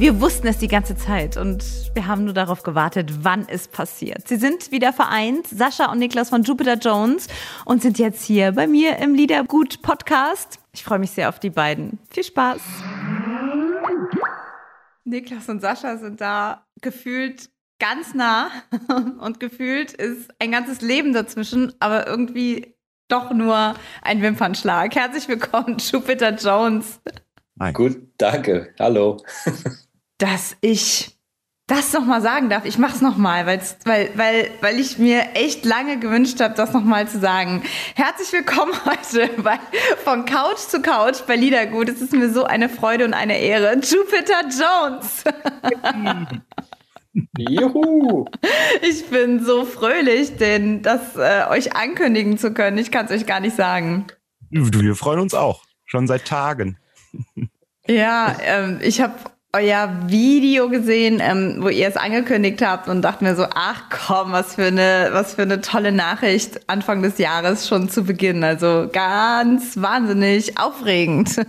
Wir wussten es die ganze Zeit und wir haben nur darauf gewartet, wann es passiert. Sie sind wieder vereint, Sascha und Niklas von Jupiter Jones und sind jetzt hier bei mir im Liedergut Podcast. Ich freue mich sehr auf die beiden. Viel Spaß. Niklas und Sascha sind da gefühlt ganz nah und gefühlt ist ein ganzes Leben dazwischen, aber irgendwie doch nur ein Wimpernschlag. Herzlich willkommen, Jupiter Jones. Hi. Gut, danke. Hallo. dass ich das nochmal sagen darf. Ich mach's nochmal, weil, weil, weil ich mir echt lange gewünscht habe, das nochmal zu sagen. Herzlich willkommen heute bei Von Couch zu Couch bei Liedergut. Es ist mir so eine Freude und eine Ehre. Jupiter Jones. Juhu! Ich bin so fröhlich, denn das äh, euch ankündigen zu können. Ich kann es euch gar nicht sagen. Wir freuen uns auch. Schon seit Tagen. Ja, ähm, ich habe euer Video gesehen, ähm, wo ihr es angekündigt habt und dachte mir so, ach komm, was für eine, was für eine tolle Nachricht Anfang des Jahres schon zu Beginn. Also ganz wahnsinnig aufregend.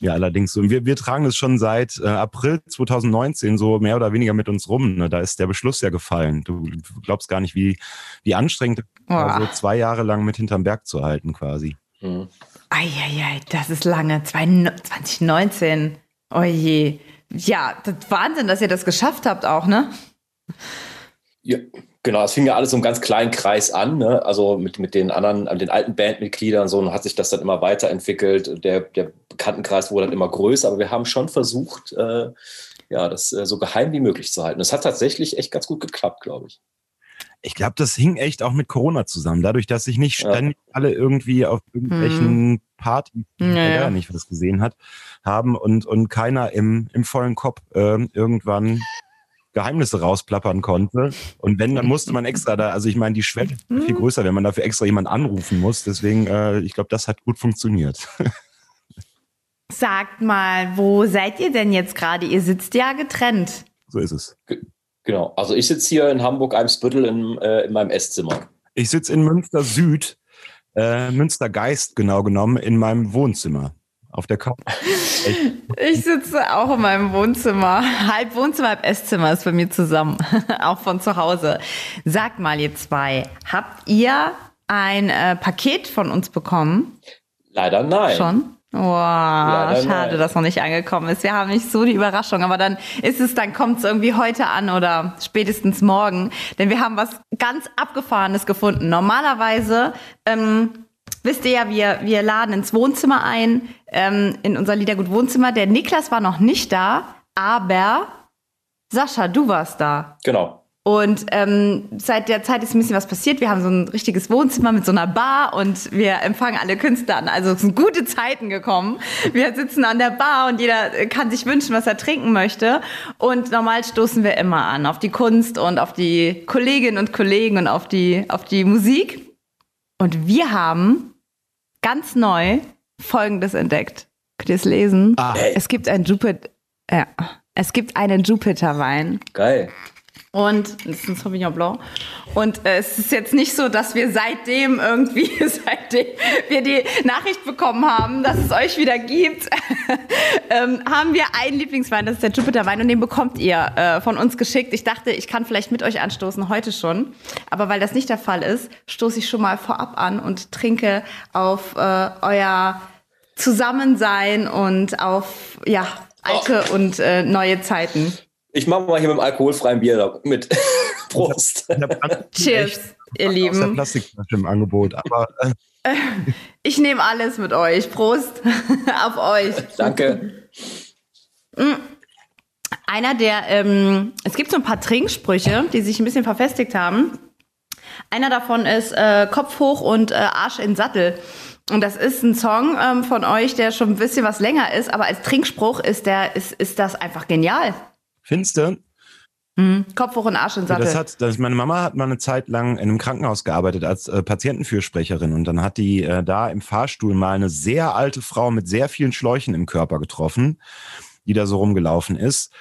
Ja, allerdings. Und wir, wir tragen es schon seit äh, April 2019 so mehr oder weniger mit uns rum. Ne? Da ist der Beschluss ja gefallen. Du, glaubst gar nicht, wie, wie anstrengend oh. so zwei Jahre lang mit hinterm Berg zu halten quasi. Mhm. Eieiei, das ist lange. 2019. Oh je. Ja, das Wahnsinn, dass ihr das geschafft habt auch, ne? Ja, genau. Es fing ja alles so einen ganz kleinen Kreis an, ne? Also mit, mit den anderen, den alten Bandmitgliedern so und hat sich das dann immer weiterentwickelt. Der, der Bekanntenkreis wurde dann immer größer, aber wir haben schon versucht, äh, ja, das äh, so geheim wie möglich zu halten. Es hat tatsächlich echt ganz gut geklappt, glaube ich. Ich glaube, das hing echt auch mit Corona zusammen. Dadurch, dass sich nicht ständig ja. alle irgendwie auf irgendwelchen hm. Partys, ja, ja. nicht das gesehen hat, haben und, und keiner im, im vollen Kopf äh, irgendwann Geheimnisse rausplappern konnte. Und wenn, dann musste man extra da, also ich meine, die Schwelle ist viel hm. größer, wenn man dafür extra jemanden anrufen muss. Deswegen, äh, ich glaube, das hat gut funktioniert. Sagt mal, wo seid ihr denn jetzt gerade? Ihr sitzt ja getrennt. So ist es. Genau. Also ich sitze hier in Hamburg-Eimsbüttel in, äh, in meinem Esszimmer. Ich sitze in Münster Süd, äh, Münster Geist genau genommen, in meinem Wohnzimmer. Auf der Couch. ich sitze auch in meinem Wohnzimmer. Halb Wohnzimmer, halb Esszimmer ist bei mir zusammen. auch von zu Hause. Sagt mal, ihr zwei, habt ihr ein äh, Paket von uns bekommen? Leider nein. Schon? Oh, ja, schade, nein. dass noch nicht angekommen ist. Wir haben nicht so die Überraschung, aber dann ist es, dann kommt es irgendwie heute an oder spätestens morgen, denn wir haben was ganz Abgefahrenes gefunden. Normalerweise ähm, wisst ihr ja, wir, wir laden ins Wohnzimmer ein, ähm, in unser Liedergut Wohnzimmer. Der Niklas war noch nicht da, aber Sascha, du warst da. Genau. Und ähm, seit der Zeit ist ein bisschen was passiert. Wir haben so ein richtiges Wohnzimmer mit so einer Bar und wir empfangen alle Künstler an. Also es sind gute Zeiten gekommen. Wir sitzen an der Bar und jeder kann sich wünschen, was er trinken möchte. Und normal stoßen wir immer an auf die Kunst und auf die Kolleginnen und Kollegen und auf die, auf die Musik. Und wir haben ganz neu Folgendes entdeckt. Könnt ihr es lesen? Ah. Es gibt ein Jupiter, ja, es gibt einen Jupiter-Wein. Geil. Und das ist ein Sauvignon Blanc. Und äh, es ist jetzt nicht so, dass wir seitdem irgendwie, seitdem wir die Nachricht bekommen haben, dass es euch wieder gibt, ähm, haben wir einen Lieblingswein, das ist der Jupiter Wein und den bekommt ihr äh, von uns geschickt. Ich dachte, ich kann vielleicht mit euch anstoßen, heute schon. Aber weil das nicht der Fall ist, stoße ich schon mal vorab an und trinke auf äh, euer Zusammensein und auf, ja, alte oh. und äh, neue Zeiten. Ich mache mal hier mit dem alkoholfreien Bier mit. Prost. Cheers, ihr Lieben. Plastikflasche im Angebot, aber. Äh. Ich nehme alles mit euch. Prost auf euch. Danke. Mm. Einer der, ähm, es gibt so ein paar Trinksprüche, die sich ein bisschen verfestigt haben. Einer davon ist äh, Kopf hoch und äh, Arsch in Sattel. Und das ist ein Song ähm, von euch, der schon ein bisschen was länger ist, aber als Trinkspruch ist, der, ist, ist das einfach genial. Findest du? Mhm. Kopf hoch und Arsch in Sattel. Das hat, das, meine Mama hat mal eine Zeit lang in einem Krankenhaus gearbeitet als äh, Patientenfürsprecherin und dann hat die äh, da im Fahrstuhl mal eine sehr alte Frau mit sehr vielen Schläuchen im Körper getroffen, die da so rumgelaufen ist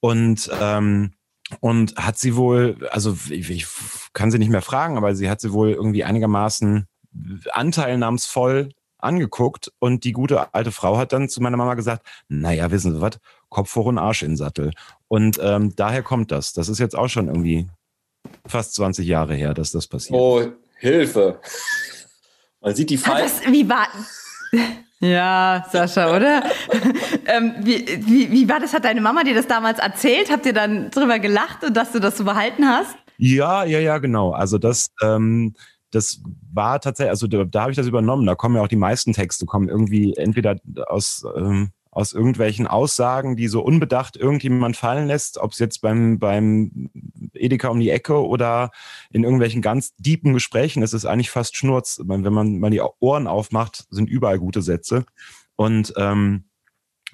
und ähm, und hat sie wohl, also ich, ich kann sie nicht mehr fragen, aber sie hat sie wohl irgendwie einigermaßen anteilnahmsvoll angeguckt und die gute alte Frau hat dann zu meiner Mama gesagt, naja, wissen Sie was, Kopf hoch und Arsch in Sattel. Und ähm, daher kommt das. Das ist jetzt auch schon irgendwie fast 20 Jahre her, dass das passiert. Oh, Hilfe. Man sieht die Falten. Wie war. Ja, Sascha, oder? ähm, wie, wie, wie war das? Hat deine Mama dir das damals erzählt? Habt ihr dann drüber gelacht und dass du das so behalten hast? Ja, ja, ja, genau. Also das, ähm, das war tatsächlich, also da, da habe ich das übernommen. Da kommen ja auch die meisten Texte, kommen irgendwie entweder aus ähm, aus irgendwelchen Aussagen, die so unbedacht irgendjemand fallen lässt, ob es jetzt beim, beim Edeka um die Ecke oder in irgendwelchen ganz deepen Gesprächen ist, ist eigentlich fast Schnurz. Wenn man mal die Ohren aufmacht, sind überall gute Sätze. Und ähm,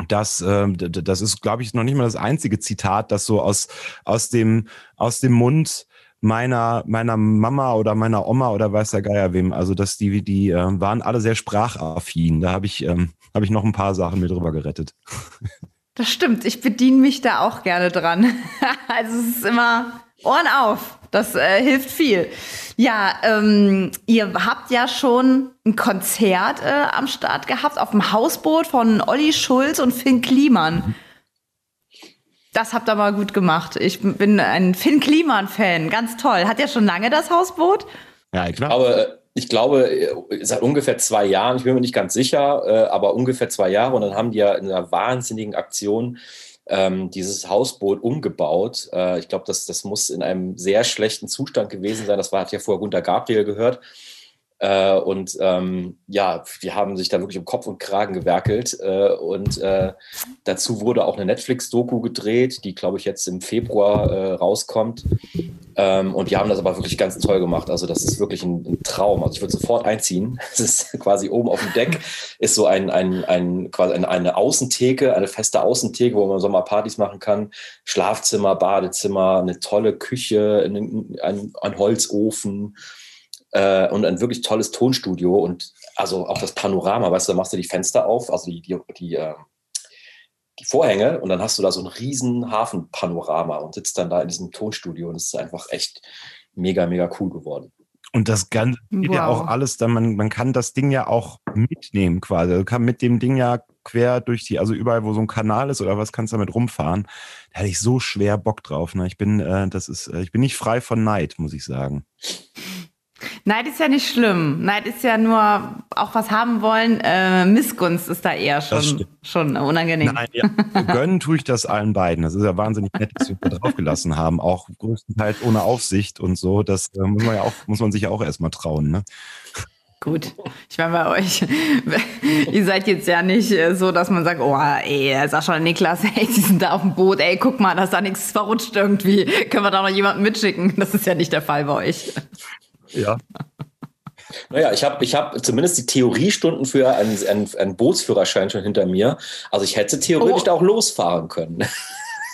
das, äh, das ist, glaube ich, noch nicht mal das einzige Zitat, das so aus, aus, dem, aus dem Mund meiner, meiner Mama oder meiner Oma oder weiß der Geier wem. Also dass die, die äh, waren alle sehr sprachaffin. Da habe ich, ähm, hab ich noch ein paar Sachen mit drüber gerettet. Das stimmt. Ich bediene mich da auch gerne dran. also es ist immer Ohren auf. Das äh, hilft viel. Ja, ähm, ihr habt ja schon ein Konzert äh, am Start gehabt auf dem Hausboot von Olli Schulz und Finn Kliman. Mhm. Das habt ihr mal gut gemacht. Ich bin ein Finn Kliman-Fan. Ganz toll. Hat ja schon lange das Hausboot? Ja, klar. Aber ich glaube, seit ungefähr zwei Jahren, ich bin mir nicht ganz sicher, äh, aber ungefähr zwei Jahre. Und dann haben die ja in einer wahnsinnigen Aktion ähm, dieses Hausboot umgebaut. Äh, ich glaube, das, das muss in einem sehr schlechten Zustand gewesen sein. Das war, hat ja vorher Gunter Gabriel gehört. Äh, und ähm, ja, die haben sich da wirklich um Kopf und Kragen gewerkelt. Äh, und äh, dazu wurde auch eine Netflix-Doku gedreht, die, glaube ich, jetzt im Februar äh, rauskommt. Ähm, und die haben das aber wirklich ganz toll gemacht. Also das ist wirklich ein, ein Traum. Also ich würde sofort einziehen. Es ist quasi oben auf dem Deck ist so ein, ein, ein quasi eine, eine Außentheke, eine feste Außentheke, wo man Sommerpartys machen kann. Schlafzimmer, Badezimmer, eine tolle Küche, ein, ein, ein Holzofen äh, und ein wirklich tolles Tonstudio und also auch das Panorama, weißt du, da machst du die Fenster auf, also die, die, die, äh, die Vorhänge und dann hast du da so ein riesen Hafenpanorama und sitzt dann da in diesem Tonstudio und es ist einfach echt mega, mega cool geworden. Und das Ganze geht wow. ja auch alles, dann man, man kann das Ding ja auch mitnehmen quasi. Du kann mit dem Ding ja quer durch die, also überall, wo so ein Kanal ist oder was, kannst du damit rumfahren. Da hatte ich so schwer Bock drauf. Ne? Ich bin, äh, das ist, äh, ich bin nicht frei von Neid, muss ich sagen. Neid ist ja nicht schlimm. Neid ist ja nur auch was haben wollen. Äh, Missgunst ist da eher schon, schon unangenehm. Nein, ja. Gönnen tue ich das allen beiden. Das ist ja wahnsinnig nett, dass wir da draufgelassen haben. Auch größtenteils ohne Aufsicht und so. Das äh, muss man ja auch, muss man sich ja auch erstmal trauen. Ne? Gut, ich meine bei euch, ihr seid jetzt ja nicht äh, so, dass man sagt, oh, ey, Sascha und Niklas, ey, die sind da auf dem Boot, ey, guck mal, da ist da nichts verrutscht irgendwie. Können wir da noch jemanden mitschicken? Das ist ja nicht der Fall bei euch. Ja. Naja, ich habe ich hab zumindest die Theoriestunden für einen, einen, einen Bootsführerschein schon hinter mir. Also ich hätte theoretisch oh. auch losfahren können.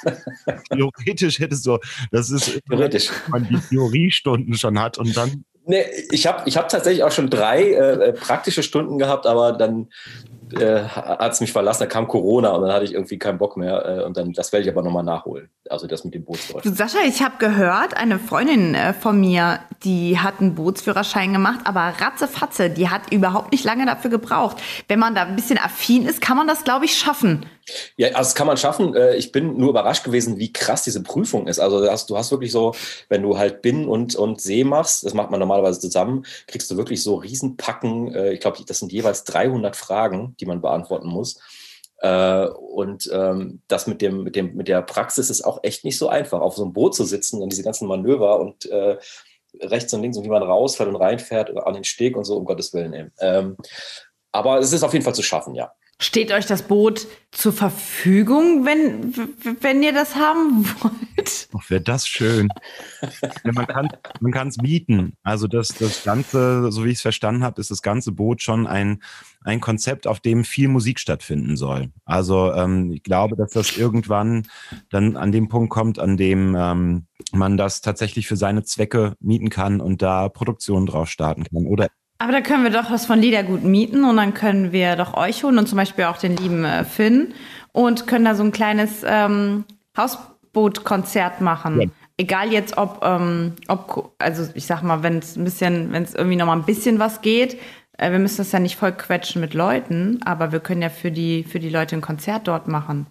Theoretisch hättest du, das ist theoretisch, wenn man die Theoriestunden schon hat und dann. Nee, ich habe ich hab tatsächlich auch schon drei äh, praktische Stunden gehabt, aber dann äh, hat es mich verlassen, da kam Corona und dann hatte ich irgendwie keinen Bock mehr. Äh, und dann, das werde ich aber nochmal nachholen. Also das mit dem Bootsführerschein. Sascha, ich habe gehört, eine Freundin äh, von mir, die hat einen Bootsführerschein gemacht, aber ratzefatze, die hat überhaupt nicht lange dafür gebraucht. Wenn man da ein bisschen affin ist, kann man das, glaube ich, schaffen. Ja, also das kann man schaffen. Äh, ich bin nur überrascht gewesen, wie krass diese Prüfung ist. Also du hast, du hast wirklich so, wenn du halt Bin und, und See machst, das macht man normalerweise zusammen, kriegst du wirklich so Riesenpacken. Äh, ich glaube, das sind jeweils 300 Fragen, die man beantworten muss. Äh, und ähm, das mit dem, mit dem, mit der Praxis ist auch echt nicht so einfach, auf so einem Boot zu sitzen und diese ganzen Manöver und rechts und links und wie man rausfährt und reinfährt an den Steg und so, um Gottes Willen. Ähm, aber es ist auf jeden Fall zu schaffen, ja. Steht euch das Boot zur Verfügung, wenn, wenn ihr das haben wollt? Ach, wäre das schön. man kann man es mieten. Also das, das Ganze, so wie ich es verstanden habe, ist das ganze Boot schon ein, ein Konzept, auf dem viel Musik stattfinden soll. Also ähm, ich glaube, dass das irgendwann dann an dem Punkt kommt, an dem ähm, man das tatsächlich für seine Zwecke mieten kann und da Produktionen drauf starten kann. Oder aber da können wir doch was von Liedergut mieten und dann können wir doch euch holen und zum Beispiel auch den lieben äh, Finn und können da so ein kleines ähm, Hausbootkonzert machen. Ja. Egal jetzt, ob, ähm, ob, also ich sag mal, wenn es ein bisschen, wenn es irgendwie noch mal ein bisschen was geht, äh, wir müssen das ja nicht voll quetschen mit Leuten, aber wir können ja für die, für die Leute ein Konzert dort machen.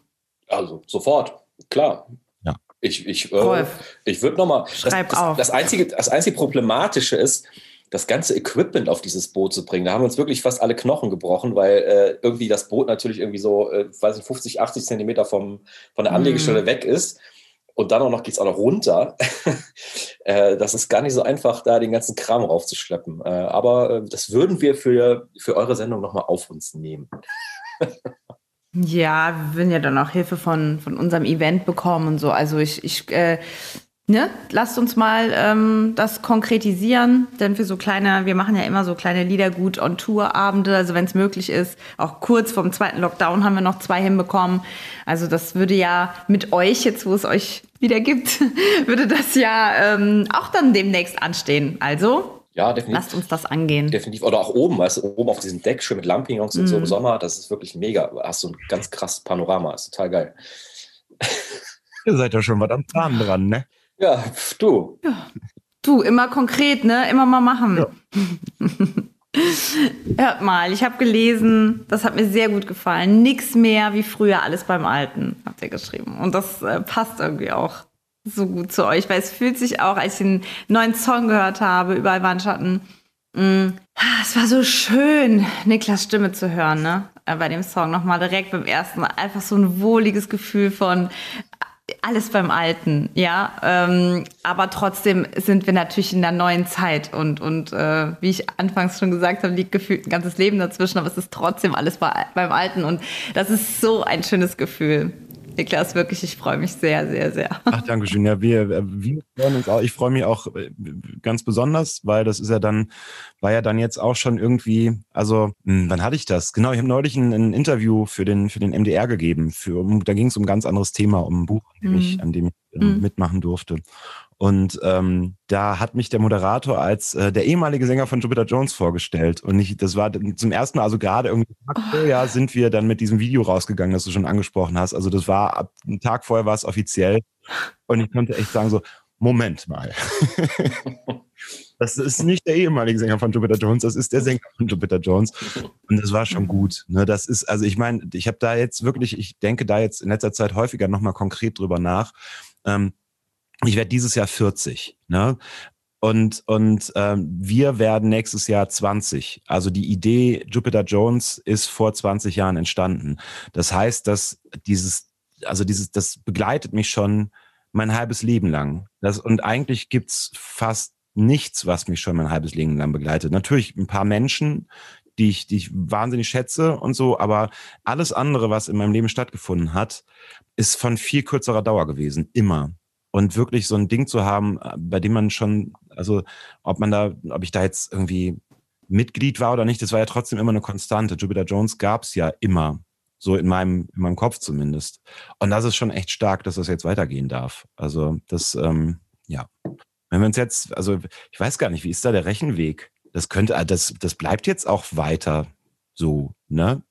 Also sofort, klar. Ja. Ich, ich, äh, ich würde nochmal. Schreib das, auf. Das einzige, das einzige Problematische ist, das ganze Equipment auf dieses Boot zu bringen. Da haben wir uns wirklich fast alle Knochen gebrochen, weil äh, irgendwie das Boot natürlich irgendwie so, äh, weiß nicht, 50, 80 Zentimeter vom, von der Anlegestelle mm. weg ist. Und dann auch noch geht es auch noch runter. äh, das ist gar nicht so einfach, da den ganzen Kram raufzuschleppen. Äh, aber äh, das würden wir für, für eure Sendung nochmal auf uns nehmen. ja, wir würden ja dann auch Hilfe von, von unserem Event bekommen und so. Also ich, ich äh, Ne? Lasst uns mal ähm, das konkretisieren, denn für so kleine, wir machen ja immer so kleine Liedergut on Tour Abende, also wenn es möglich ist, auch kurz vom zweiten Lockdown haben wir noch zwei hinbekommen. Also das würde ja mit euch jetzt, wo es euch wieder gibt, würde das ja ähm, auch dann demnächst anstehen. Also ja, definitiv. Lasst uns das angehen. Definitiv. Oder auch oben, weißt du, oben auf diesem Deck schön mit Lampignons mm. und so im mhm. Sommer, das ist wirklich mega. Hast du ein ganz krasses Panorama, ist total geil. Ihr seid ja schon was am Plan dran, ne? Ja, du. Ja. Du, immer konkret, ne? Immer mal machen. Ja. Hört mal, ich habe gelesen, das hat mir sehr gut gefallen. Nix mehr wie früher, alles beim Alten, habt ihr geschrieben. Und das äh, passt irgendwie auch so gut zu euch, weil es fühlt sich auch, als ich den neuen Song gehört habe, überall waren Schatten. Mh, ah, es war so schön, Niklas Stimme zu hören, ne? Äh, bei dem Song nochmal direkt beim ersten Mal. Einfach so ein wohliges Gefühl von alles beim Alten, ja. Ähm, aber trotzdem sind wir natürlich in der neuen Zeit und, und äh, wie ich anfangs schon gesagt habe, liegt gefühlt ein ganzes Leben dazwischen, aber es ist trotzdem alles bei, beim Alten und das ist so ein schönes Gefühl. Niklas, wirklich, ich freue mich sehr, sehr, sehr. Ach, danke schön. Ja, wir, äh, wir freuen uns auch. Ich freue mich auch äh, ganz besonders, weil das ist ja dann, war ja dann jetzt auch schon irgendwie, also, hm, wann hatte ich das? Genau, ich habe neulich ein, ein, Interview für den, für den MDR gegeben. Für, da ging es um ein ganz anderes Thema, um ein Buch, an dem ich, mhm. an dem ich äh, mhm. mitmachen durfte. Und ähm, da hat mich der Moderator als äh, der ehemalige Sänger von Jupiter Jones vorgestellt. Und ich, das war zum ersten Mal, also gerade irgendwie oh. ja, sind wir dann mit diesem Video rausgegangen, das du schon angesprochen hast. Also das war ab einem Tag vorher war es offiziell. Und ich konnte echt sagen so, Moment mal. das ist nicht der ehemalige Sänger von Jupiter Jones, das ist der Sänger von Jupiter Jones. Und das war schon gut. Ne, das ist, also ich meine, ich habe da jetzt wirklich, ich denke da jetzt in letzter Zeit häufiger nochmal konkret drüber nach. Ähm, ich werde dieses Jahr 40. Ne? Und, und ähm, wir werden nächstes Jahr 20. Also die Idee Jupiter Jones ist vor 20 Jahren entstanden. Das heißt, dass dieses, also dieses, das begleitet mich schon mein halbes Leben lang. Das, und eigentlich gibt's fast nichts, was mich schon mein halbes Leben lang begleitet. Natürlich ein paar Menschen, die ich, die ich wahnsinnig schätze und so, aber alles andere, was in meinem Leben stattgefunden hat, ist von viel kürzerer Dauer gewesen. Immer und wirklich so ein Ding zu haben, äh, bei dem man schon, also ob man da, ob ich da jetzt irgendwie Mitglied war oder nicht, das war ja trotzdem immer eine Konstante. Jupiter Jones gab es ja immer, so in meinem, in meinem Kopf zumindest. Und das ist schon echt stark, dass das jetzt weitergehen darf. Also das, ähm, ja. Wenn wir uns jetzt, also ich weiß gar nicht, wie ist da der Rechenweg? Das könnte, äh, das, das bleibt jetzt auch weiter so, ne?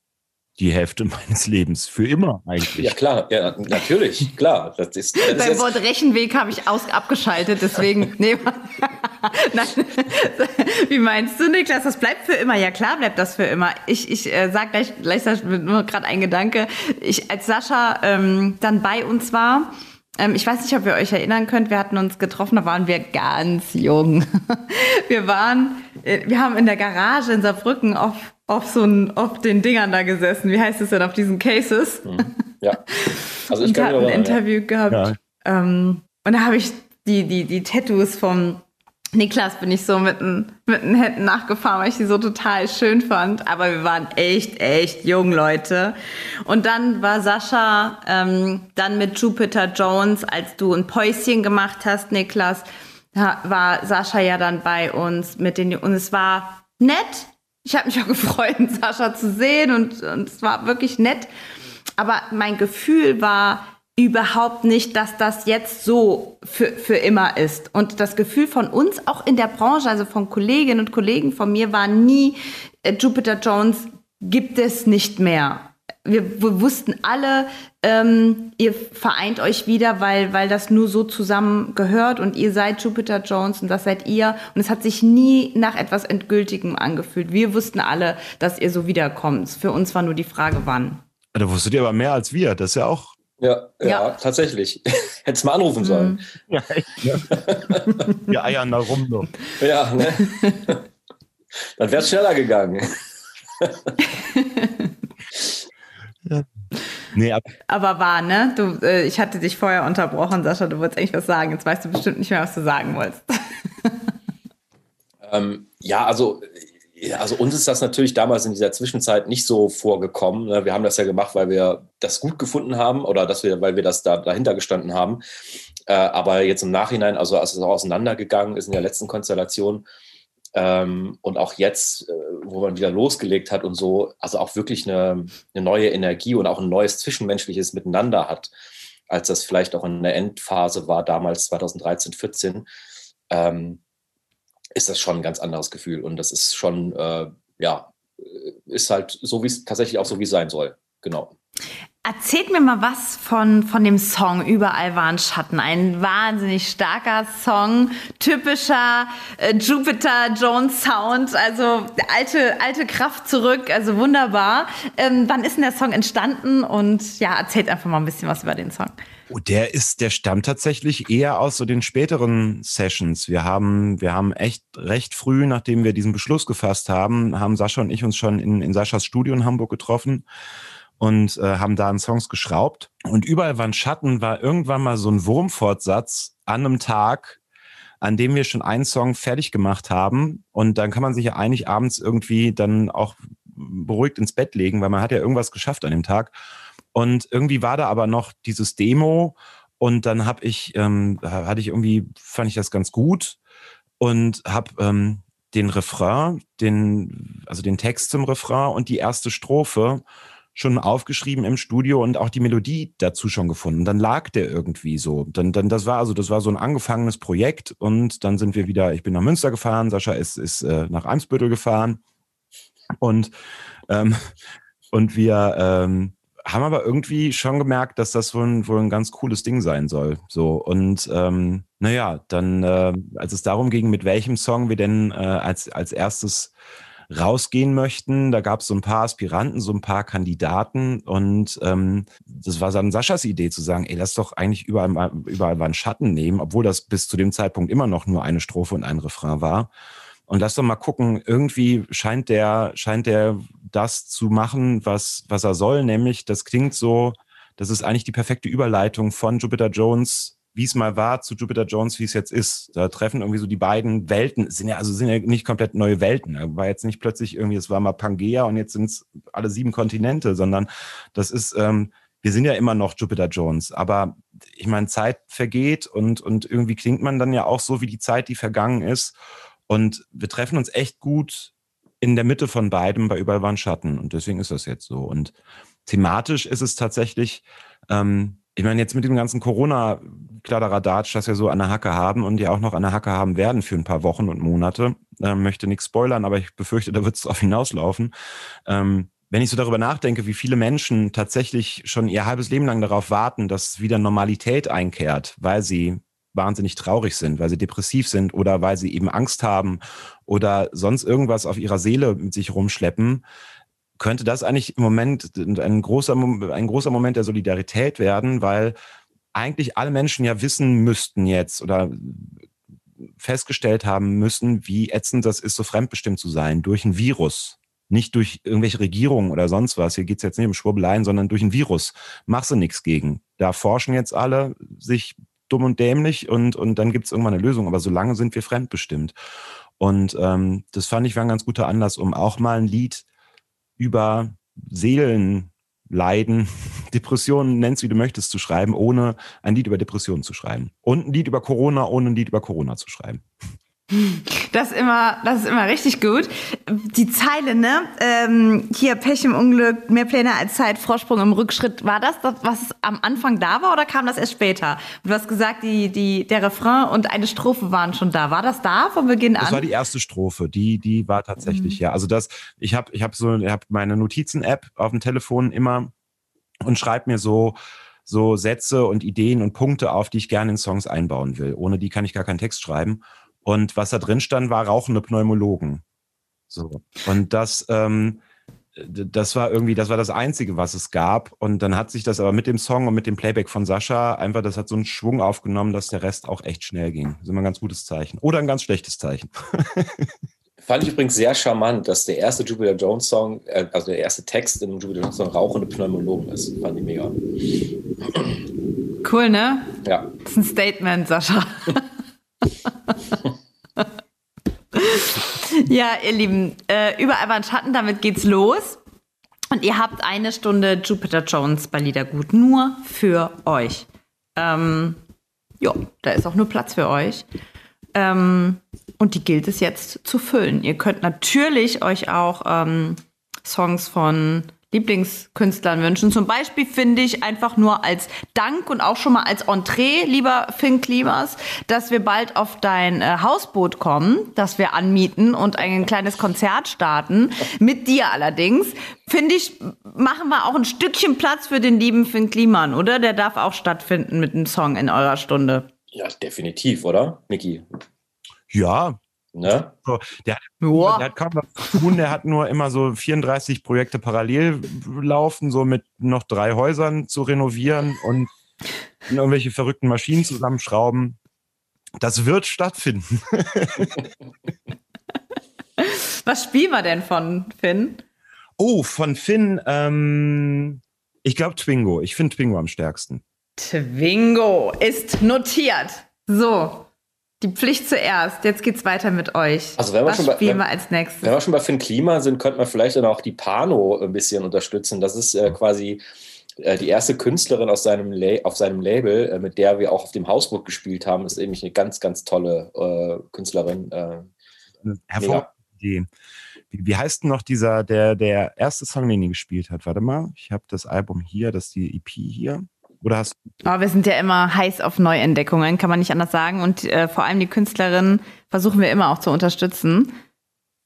Die Hälfte meines Lebens. Für immer eigentlich. Ja, klar, ja, natürlich, klar. Das ist, das Beim Wort Rechenweg habe ich aus, abgeschaltet, deswegen. nee, Nein. Wie meinst du, Niklas? Das bleibt für immer. Ja, klar bleibt das für immer. Ich, ich äh, sag gleich, gleich nur gerade ein Gedanke. Ich, als Sascha ähm, dann bei uns war, ähm, ich weiß nicht, ob ihr euch erinnern könnt, wir hatten uns getroffen, da waren wir ganz jung. wir waren, äh, wir haben in der Garage in Saarbrücken auf auf so ein, auf den Dingern da gesessen. Wie heißt es denn auf diesen Cases? Mhm. Ja. Also ich und kann ein Interview ja. gehabt. Ja. Ähm, und da habe ich die, die, die Tattoos vom Niklas bin ich so mit den, mit den Händen nachgefahren, weil ich sie so total schön fand. Aber wir waren echt, echt jung, Leute. Und dann war Sascha ähm, dann mit Jupiter Jones, als du ein Päuschen gemacht hast, Niklas, war Sascha ja dann bei uns mit den und es war nett. Ich habe mich auch gefreut, Sascha zu sehen und, und es war wirklich nett. Aber mein Gefühl war, überhaupt nicht, dass das jetzt so für, für immer ist. Und das Gefühl von uns, auch in der Branche, also von Kolleginnen und Kollegen von mir, war nie, äh, Jupiter Jones gibt es nicht mehr. Wir, wir wussten alle, ähm, ihr vereint euch wieder, weil, weil das nur so zusammen gehört und ihr seid Jupiter Jones und das seid ihr. Und es hat sich nie nach etwas Endgültigem angefühlt. Wir wussten alle, dass ihr so wiederkommt. Für uns war nur die Frage, wann. Da wusstet ihr aber mehr als wir. Das ist ja auch ja, ja, ja, tatsächlich. Hättest mal anrufen mhm. sollen. Ja, echt, ne? Wir eiern da rum nur. Ja, ne? Dann wäre es schneller gegangen. ja. Nee, ab Aber war, ne? Du, äh, ich hatte dich vorher unterbrochen, Sascha, du wolltest eigentlich was sagen. Jetzt weißt du bestimmt nicht mehr, was du sagen wolltest. ähm, ja, also ja, also uns ist das natürlich damals in dieser Zwischenzeit nicht so vorgekommen. Ne? Wir haben das ja gemacht, weil wir das gut gefunden haben oder dass wir, weil wir das da dahinter gestanden haben. Äh, aber jetzt im Nachhinein, also als es auch auseinandergegangen ist in der letzten Konstellation ähm, und auch jetzt, äh, wo man wieder losgelegt hat und so, also auch wirklich eine, eine neue Energie und auch ein neues zwischenmenschliches Miteinander hat, als das vielleicht auch in der Endphase war, damals 2013, 14. Ähm, ist das schon ein ganz anderes Gefühl. Und das ist schon, äh, ja, ist halt so, wie es tatsächlich auch so, wie sein soll. Genau. Erzählt mir mal was von, von dem Song Überall waren Schatten. Ein wahnsinnig starker Song, typischer äh, Jupiter Jones Sound, also alte, alte Kraft zurück, also wunderbar. Ähm, wann ist denn der Song entstanden? Und ja, erzählt einfach mal ein bisschen was über den Song. Oh, der ist, der stammt tatsächlich eher aus so den späteren Sessions. Wir haben, wir haben echt recht früh, nachdem wir diesen Beschluss gefasst haben, haben Sascha und ich uns schon in, in Saschas Studio in Hamburg getroffen und äh, haben da an Songs geschraubt. Und überall waren Schatten, war irgendwann mal so ein Wurmfortsatz an einem Tag, an dem wir schon einen Song fertig gemacht haben. Und dann kann man sich ja eigentlich abends irgendwie dann auch beruhigt ins Bett legen, weil man hat ja irgendwas geschafft an dem Tag. Und irgendwie war da aber noch dieses Demo und dann habe ich, ähm, hatte ich irgendwie, fand ich das ganz gut und habe ähm, den Refrain, den, also den Text zum Refrain und die erste Strophe schon aufgeschrieben im Studio und auch die Melodie dazu schon gefunden. Dann lag der irgendwie so. Dann, dann, das war also, das war so ein angefangenes Projekt und dann sind wir wieder, ich bin nach Münster gefahren, Sascha ist, ist äh, nach Eimsbüttel gefahren und, ähm, und wir, ähm, haben aber irgendwie schon gemerkt, dass das wohl ein, wohl ein ganz cooles Ding sein soll. So und ähm, naja, dann, äh, als es darum ging, mit welchem Song wir denn äh, als als erstes rausgehen möchten, da gab es so ein paar Aspiranten, so ein paar Kandidaten und ähm, das war dann Saschas Idee zu sagen, ey, lass doch eigentlich überall überall mal einen Schatten nehmen, obwohl das bis zu dem Zeitpunkt immer noch nur eine Strophe und ein Refrain war. Und lass doch mal gucken, irgendwie scheint der, scheint der das zu machen, was, was er soll, nämlich das klingt so, das ist eigentlich die perfekte Überleitung von Jupiter Jones, wie es mal war, zu Jupiter Jones, wie es jetzt ist. Da treffen irgendwie so die beiden Welten, sind ja, also sind ja nicht komplett neue Welten. War jetzt nicht plötzlich irgendwie, es war mal Pangea und jetzt sind es alle sieben Kontinente, sondern das ist, ähm, wir sind ja immer noch Jupiter Jones, aber ich meine, Zeit vergeht und, und irgendwie klingt man dann ja auch so wie die Zeit, die vergangen ist. Und wir treffen uns echt gut in der Mitte von beidem bei Überall waren Schatten. Und deswegen ist das jetzt so. Und thematisch ist es tatsächlich, ähm, ich meine, jetzt mit dem ganzen Corona-Kladderadatsch, das wir so an der Hacke haben und ja auch noch an der Hacke haben werden für ein paar Wochen und Monate, äh, möchte nichts spoilern, aber ich befürchte, da wird es drauf hinauslaufen. Ähm, wenn ich so darüber nachdenke, wie viele Menschen tatsächlich schon ihr halbes Leben lang darauf warten, dass wieder Normalität einkehrt, weil sie wahnsinnig traurig sind, weil sie depressiv sind oder weil sie eben Angst haben oder sonst irgendwas auf ihrer Seele mit sich rumschleppen, könnte das eigentlich im Moment ein großer, ein großer Moment der Solidarität werden, weil eigentlich alle Menschen ja wissen müssten jetzt oder festgestellt haben müssen, wie ätzend das ist, so fremdbestimmt zu sein durch ein Virus. Nicht durch irgendwelche Regierungen oder sonst was. Hier geht's jetzt nicht um Schwurbeleien, sondern durch ein Virus. Machst du nichts gegen. Da forschen jetzt alle sich dumm und dämlich und, und dann gibt es irgendwann eine Lösung. Aber solange sind wir fremdbestimmt. Und ähm, das fand ich war ein ganz guter Anlass, um auch mal ein Lied über Seelenleiden, Depressionen, nenn's wie du möchtest, zu schreiben, ohne ein Lied über Depressionen zu schreiben. Und ein Lied über Corona, ohne ein Lied über Corona zu schreiben. Das ist immer, das ist immer richtig gut. Die Zeile, ne? Ähm, hier Pech im Unglück, mehr Pläne als Zeit, Vorsprung im Rückschritt. War das, das, was am Anfang da war oder kam das erst später? Du hast gesagt, die, die, der Refrain und eine Strophe waren schon da. War das da von Beginn an? Das war die erste Strophe. Die, die war tatsächlich, mhm. ja. Also das, ich habe ich hab so, ich habe meine Notizen-App auf dem Telefon immer und schreibe mir so, so Sätze und Ideen und Punkte auf, die ich gerne in Songs einbauen will. Ohne die kann ich gar keinen Text schreiben. Und was da drin stand, war rauchende Pneumologen. So. Und das, ähm, das war irgendwie, das war das Einzige, was es gab. Und dann hat sich das aber mit dem Song und mit dem Playback von Sascha einfach, das hat so einen Schwung aufgenommen, dass der Rest auch echt schnell ging. Das ist immer ein ganz gutes Zeichen. Oder ein ganz schlechtes Zeichen. Fand ich übrigens sehr charmant, dass der erste Jupiter Jones Song, äh, also der erste Text in Jupiter Jones Song rauchende Pneumologen ist. Fand ich mega. Cool, ne? Ja. Das ist ein Statement, Sascha. ja, ihr Lieben, äh, überall war ein Schatten, damit geht's los. Und ihr habt eine Stunde Jupiter Jones bei Liedergut nur für euch. Ähm, ja, da ist auch nur Platz für euch. Ähm, und die gilt es jetzt zu füllen. Ihr könnt natürlich euch auch ähm, Songs von Lieblingskünstlern wünschen. Zum Beispiel finde ich einfach nur als Dank und auch schon mal als Entree, lieber Finn Klimas, dass wir bald auf dein äh, Hausboot kommen, das wir anmieten und ein kleines Konzert starten. Mit dir allerdings. Finde ich, machen wir auch ein Stückchen Platz für den lieben Finn Kliman, oder? Der darf auch stattfinden mit einem Song in eurer Stunde. Ja, definitiv, oder, Niki? Ja, Ne? So, der, hat, der, hat, kaum was zu tun, der hat nur immer so 34 Projekte parallel laufen, so mit noch drei Häusern zu renovieren und irgendwelche verrückten Maschinen zusammenschrauben. Das wird stattfinden. was spielen wir denn von Finn? Oh, von Finn, ähm, ich glaube Twingo. Ich finde Twingo am stärksten. Twingo ist notiert. So, die Pflicht zuerst. Jetzt geht's weiter mit euch. Also wenn wir Was schon bei, spielen wenn, wir als nächstes? Wenn wir schon bei Finn Klima sind, könnte man vielleicht dann auch die Pano ein bisschen unterstützen. Das ist äh, quasi äh, die erste Künstlerin aus seinem auf seinem Label, äh, mit der wir auch auf dem Hausboot gespielt haben. Ist nämlich eine ganz, ganz tolle äh, Künstlerin. Äh, Hervorragende Idee. Wie, wie heißt denn noch dieser, der, der erste Song, den ihr gespielt hat? Warte mal, ich habe das Album hier, das ist die EP hier. Oder hast oh, wir sind ja immer heiß auf Neuentdeckungen, kann man nicht anders sagen. Und äh, vor allem die Künstlerin versuchen wir immer auch zu unterstützen.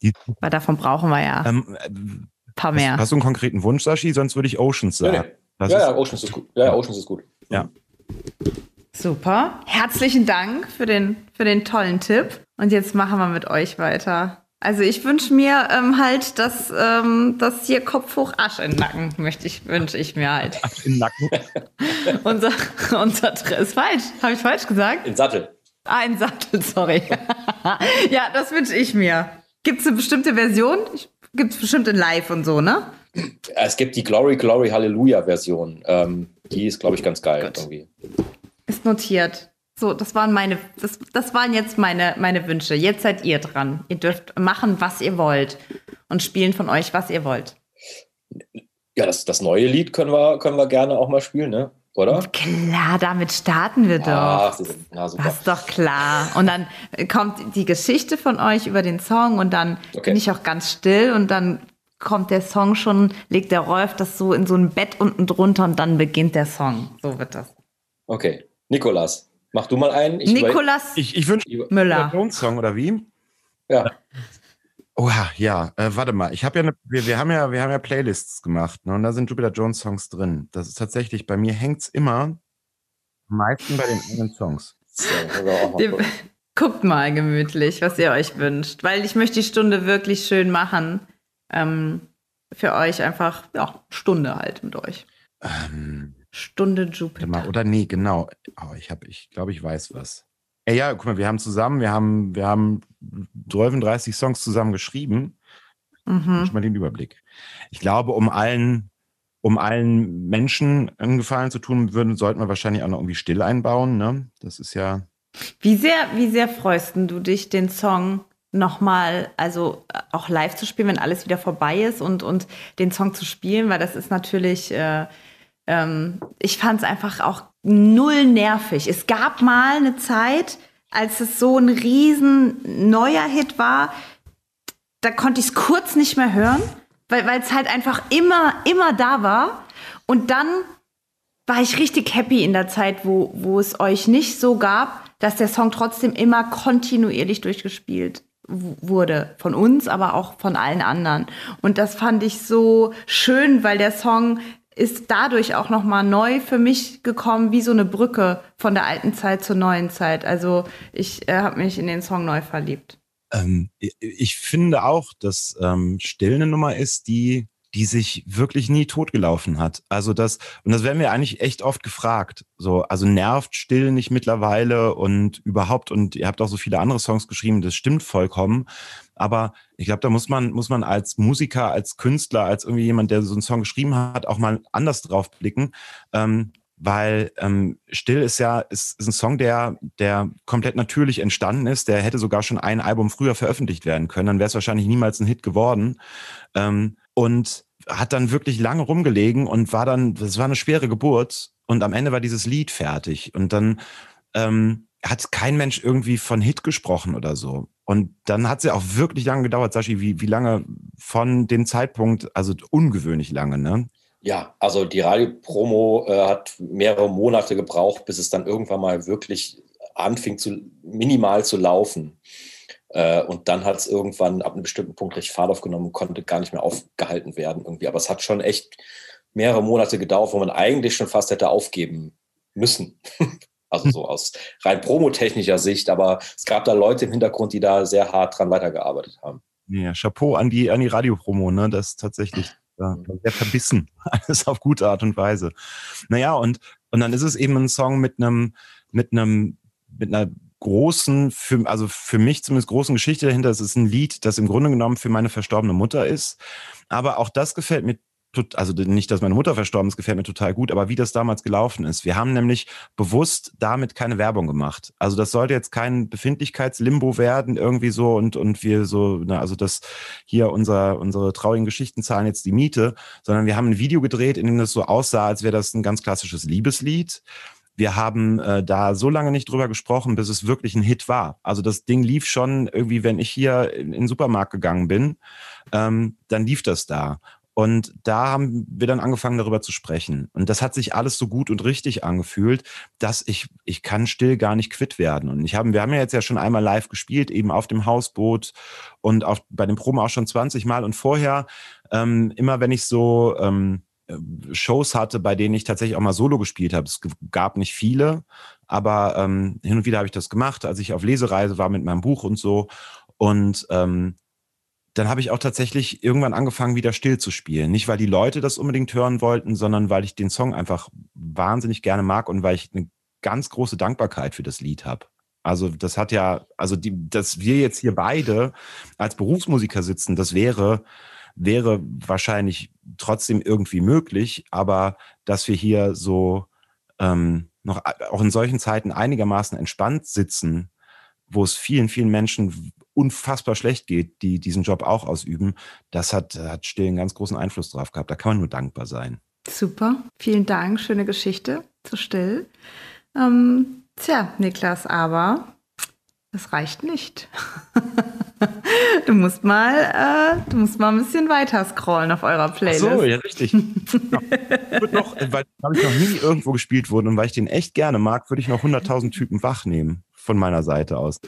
Die, Weil davon brauchen wir ja ähm, ein paar mehr. Hast, hast, du einen konkreten Wunsch, Sashi? Sonst würde ich Oceans sagen. Nee, nee. Ja, ja, Oceans ist gut. Ja, ja, Oceans ist gut. Ja. Super. Herzlichen Dank für den, für den tollen Tipp. Und jetzt machen wir mit euch weiter. Also ich wünsche mir ähm, halt, dass, ähm, dass hier Kopf hoch Arsch in den Nacken, möchte ich, wünsche ich mir halt. Arsch in den Nacken. unser, unser ist falsch. Habe ich falsch gesagt? In Sattel. Ah, in Sattel, sorry. ja, das wünsche ich mir. Gibt es eine bestimmte Version? Gibt es bestimmt in Live und so, ne? Es gibt die Glory, Glory, Hallelujah Version. Ähm, die ist, glaube ich, ganz geil Gut. irgendwie. Ist notiert. So, das waren meine, das, das waren jetzt meine, meine Wünsche. Jetzt seid ihr dran. Ihr dürft machen, was ihr wollt und spielen von euch, was ihr wollt. Ja, das, das neue Lied können wir, können wir gerne auch mal spielen, ne? Oder? Klar, damit starten wir Ach, doch. Na, super. Das ist doch klar. Und dann kommt die Geschichte von euch über den Song und dann okay. bin ich auch ganz still und dann kommt der Song schon, legt der Rolf das so in so ein Bett unten drunter und dann beginnt der Song. So wird das. Okay. Nikolas. Mach du mal einen. Ich Nikolas ich, ich wünsche Müller. Einen Song oder wie? Ja. Oha, ja, äh, warte mal. Ich habe ja, eine, wir, wir, haben ja, wir haben ja Playlists gemacht ne, und da sind Jupiter Jones Songs drin. Das ist tatsächlich, bei mir hängt es immer am meisten bei den eigenen Songs. Dem, guckt mal gemütlich, was ihr euch wünscht, weil ich möchte die Stunde wirklich schön machen. Ähm, für euch einfach, ja, Stunde halt mit euch. Ähm, Stunde Jupiter. Oder nee, genau. Oh, ich habe, ich glaube, ich weiß was. Ey, ja, guck mal, wir haben zusammen, wir haben, wir haben 30 Songs zusammen geschrieben. Mhm. Ich mal den Überblick. Ich glaube, um allen um allen Menschen einen Gefallen zu tun, würden, sollten wir wahrscheinlich auch noch irgendwie still einbauen. Ne? Das ist ja. Wie sehr, wie sehr freust du dich, den Song nochmal, also äh, auch live zu spielen, wenn alles wieder vorbei ist und, und den Song zu spielen, weil das ist natürlich, äh, ähm, ich fand es einfach auch null nervig. Es gab mal eine Zeit, als es so ein riesen neuer Hit war, da konnte ich es kurz nicht mehr hören, weil es halt einfach immer, immer da war. Und dann war ich richtig happy in der Zeit, wo, wo es euch nicht so gab, dass der Song trotzdem immer kontinuierlich durchgespielt wurde. Von uns, aber auch von allen anderen. Und das fand ich so schön, weil der Song ist dadurch auch nochmal neu für mich gekommen, wie so eine Brücke von der alten Zeit zur neuen Zeit. Also ich äh, habe mich in den Song neu verliebt. Ähm, ich finde auch, dass ähm, Still eine Nummer ist, die die sich wirklich nie totgelaufen hat. Also das, und das werden wir eigentlich echt oft gefragt. So, also nervt still nicht mittlerweile und überhaupt, und ihr habt auch so viele andere Songs geschrieben, das stimmt vollkommen. Aber ich glaube, da muss man, muss man als Musiker, als Künstler, als irgendwie jemand, der so einen Song geschrieben hat, auch mal anders drauf blicken. Ähm, weil ähm, Still ist ja ist, ist ein Song, der, der komplett natürlich entstanden ist. Der hätte sogar schon ein Album früher veröffentlicht werden können. Dann wäre es wahrscheinlich niemals ein Hit geworden. Ähm, und hat dann wirklich lange rumgelegen und war dann, das war eine schwere Geburt. Und am Ende war dieses Lied fertig. Und dann ähm, hat kein Mensch irgendwie von Hit gesprochen oder so. Und dann hat es ja auch wirklich lange gedauert, Sashi, wie, wie lange von dem Zeitpunkt, also ungewöhnlich lange, ne? Ja, also die Radiopromo äh, hat mehrere Monate gebraucht, bis es dann irgendwann mal wirklich anfing zu minimal zu laufen. Äh, und dann hat es irgendwann ab einem bestimmten Punkt recht Fahrt aufgenommen und konnte gar nicht mehr aufgehalten werden irgendwie. Aber es hat schon echt mehrere Monate gedauert, wo man eigentlich schon fast hätte aufgeben müssen. also so aus rein promotechnischer Sicht. Aber es gab da Leute im Hintergrund, die da sehr hart dran weitergearbeitet haben. Ja, Chapeau an die, an die Radiopromo, ne? Das ist tatsächlich ja, sehr verbissen. Alles auf gute Art und Weise. Naja, und, und dann ist es eben ein Song mit einem, mit einem, mit einer großen, für, also für mich zumindest großen Geschichte dahinter. Es ist ein Lied, das im Grunde genommen für meine verstorbene Mutter ist. Aber auch das gefällt mir also nicht, dass meine Mutter verstorben ist, gefällt mir total gut, aber wie das damals gelaufen ist. Wir haben nämlich bewusst damit keine Werbung gemacht. Also das sollte jetzt kein Befindlichkeitslimbo werden, irgendwie so und, und wir so, na, also das hier unser, unsere traurigen Geschichten zahlen jetzt die Miete, sondern wir haben ein Video gedreht, in dem das so aussah, als wäre das ein ganz klassisches Liebeslied. Wir haben äh, da so lange nicht drüber gesprochen, bis es wirklich ein Hit war. Also das Ding lief schon irgendwie, wenn ich hier in, in den Supermarkt gegangen bin, ähm, dann lief das da. Und da haben wir dann angefangen, darüber zu sprechen. Und das hat sich alles so gut und richtig angefühlt, dass ich, ich kann still gar nicht quitt werden. Und ich haben, wir haben ja jetzt ja schon einmal live gespielt, eben auf dem Hausboot und auf, bei den Proben auch schon 20 Mal. Und vorher, ähm, immer wenn ich so, ähm, Shows hatte, bei denen ich tatsächlich auch mal Solo gespielt habe. Es gab nicht viele, aber ähm, hin und wieder habe ich das gemacht, als ich auf Lesereise war mit meinem Buch und so. Und ähm, dann habe ich auch tatsächlich irgendwann angefangen, wieder still zu spielen. Nicht, weil die Leute das unbedingt hören wollten, sondern weil ich den Song einfach wahnsinnig gerne mag und weil ich eine ganz große Dankbarkeit für das Lied habe. Also das hat ja, also die, dass wir jetzt hier beide als Berufsmusiker sitzen, das wäre wäre wahrscheinlich trotzdem irgendwie möglich, aber dass wir hier so ähm, noch auch in solchen Zeiten einigermaßen entspannt sitzen, wo es vielen, vielen Menschen unfassbar schlecht geht, die diesen Job auch ausüben, das hat, hat Still einen ganz großen Einfluss drauf gehabt. Da kann man nur dankbar sein. Super, vielen Dank, schöne Geschichte zu Still. Ähm, tja, Niklas, aber das reicht nicht. Du musst mal, äh, du musst mal ein bisschen weiter scrollen auf eurer Playlist. Ach so, ja, richtig. ja. noch, weil habe ich noch nie irgendwo gespielt wurde und weil ich den echt gerne mag, würde ich noch 100.000 Typen wach nehmen von meiner Seite aus.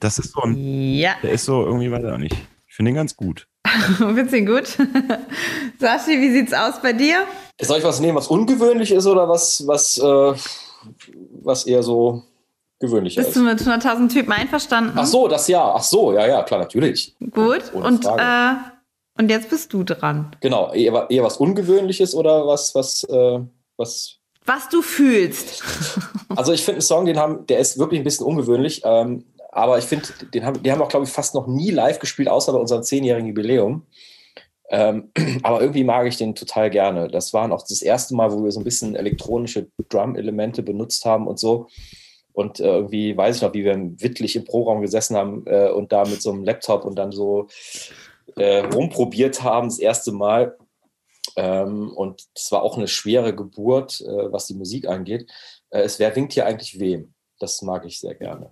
Das ist so ein, ja. der ist so irgendwie, weiß ich auch nicht. Ich finde ihn ganz gut. Findest du ihn gut? Sashi, wie sieht's aus bei dir? Soll ich was nehmen, was ungewöhnlich ist oder was, was, äh, was eher so gewöhnlicher Bist du mit 100.000 Typen einverstanden? Ach so, das ja. Ach so, ja, ja, klar, natürlich. Gut. Ohne, ohne und, äh, und jetzt bist du dran. Genau, eher, eher was Ungewöhnliches oder was, was, äh, was. Was du fühlst. also ich finde einen Song, den haben, der ist wirklich ein bisschen ungewöhnlich. Ähm, aber ich finde, den haben, die haben auch, glaube ich, fast noch nie live gespielt, außer bei unserem zehnjährigen Jubiläum. Ähm, aber irgendwie mag ich den total gerne. Das war auch das erste Mal, wo wir so ein bisschen elektronische Drum-Elemente benutzt haben und so. Und äh, irgendwie weiß ich noch, wie wir wittlich im Pro-Raum gesessen haben äh, und da mit so einem Laptop und dann so äh, rumprobiert haben, das erste Mal. Ähm, und das war auch eine schwere Geburt, äh, was die Musik angeht. Äh, es wer winkt hier eigentlich wem? Das mag ich sehr gerne.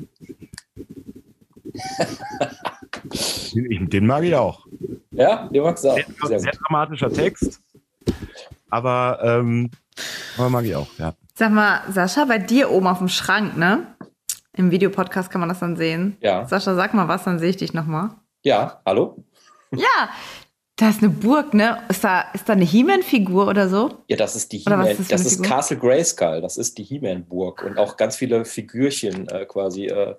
den mag ich auch. Ja, den magst du auch. Sehr, sehr dramatischer Text. Aber, ähm, aber mag ich auch, ja. Sag mal, Sascha, bei dir oben auf dem Schrank, ne? Im Videopodcast kann man das dann sehen. Ja. Sascha, sag mal was, dann sehe ich dich nochmal. Ja, hallo? Ja, da ist eine Burg, ne? Ist da, ist da eine He-Man-Figur oder so? Ja, das ist die He-Man. Das, das ist Castle Grayskull. Das ist die He-Man-Burg. Und auch ganz viele Figürchen äh, quasi. Äh,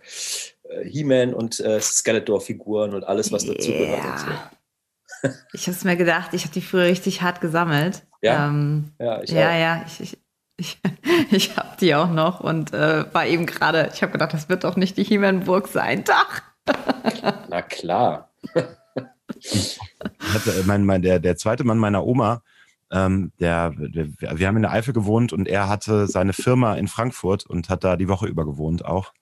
äh He-Man und äh, Skeletor-Figuren und alles, was dazu yeah. gehört. So. ich habe es mir gedacht, ich habe die früher richtig hart gesammelt. Ja, ähm, ja, ich ja, ja. Ich, ich, ich, ich habe die auch noch und äh, war eben gerade, ich habe gedacht, das wird doch nicht die He-Man-Burg sein. Doch. Na klar. hatte, äh, mein, mein, der, der zweite Mann meiner Oma, ähm, der, der, wir haben in der Eifel gewohnt und er hatte seine Firma in Frankfurt und hat da die Woche über gewohnt auch.